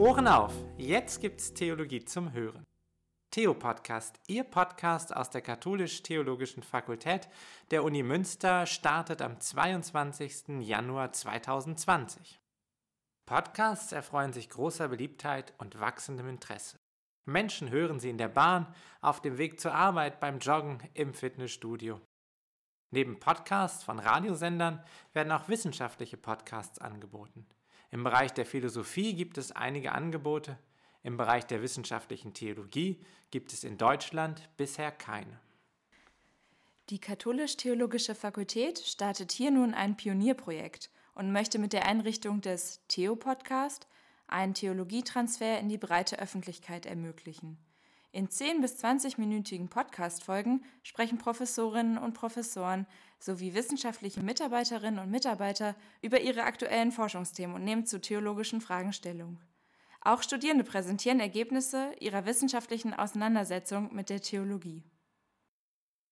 Ohren auf, jetzt gibt's Theologie zum Hören. Theo Podcast, Ihr Podcast aus der Katholisch-Theologischen Fakultät der Uni Münster, startet am 22. Januar 2020. Podcasts erfreuen sich großer Beliebtheit und wachsendem Interesse. Menschen hören sie in der Bahn, auf dem Weg zur Arbeit, beim Joggen, im Fitnessstudio. Neben Podcasts von Radiosendern werden auch wissenschaftliche Podcasts angeboten. Im Bereich der Philosophie gibt es einige Angebote, im Bereich der wissenschaftlichen Theologie gibt es in Deutschland bisher keine. Die Katholisch-Theologische Fakultät startet hier nun ein Pionierprojekt und möchte mit der Einrichtung des Theo-Podcast einen Theologietransfer in die breite Öffentlichkeit ermöglichen. In 10 bis 20-minütigen Podcast-Folgen sprechen Professorinnen und Professoren sowie wissenschaftliche Mitarbeiterinnen und Mitarbeiter über ihre aktuellen Forschungsthemen und nehmen zu theologischen Fragen Stellung. Auch Studierende präsentieren Ergebnisse ihrer wissenschaftlichen Auseinandersetzung mit der Theologie.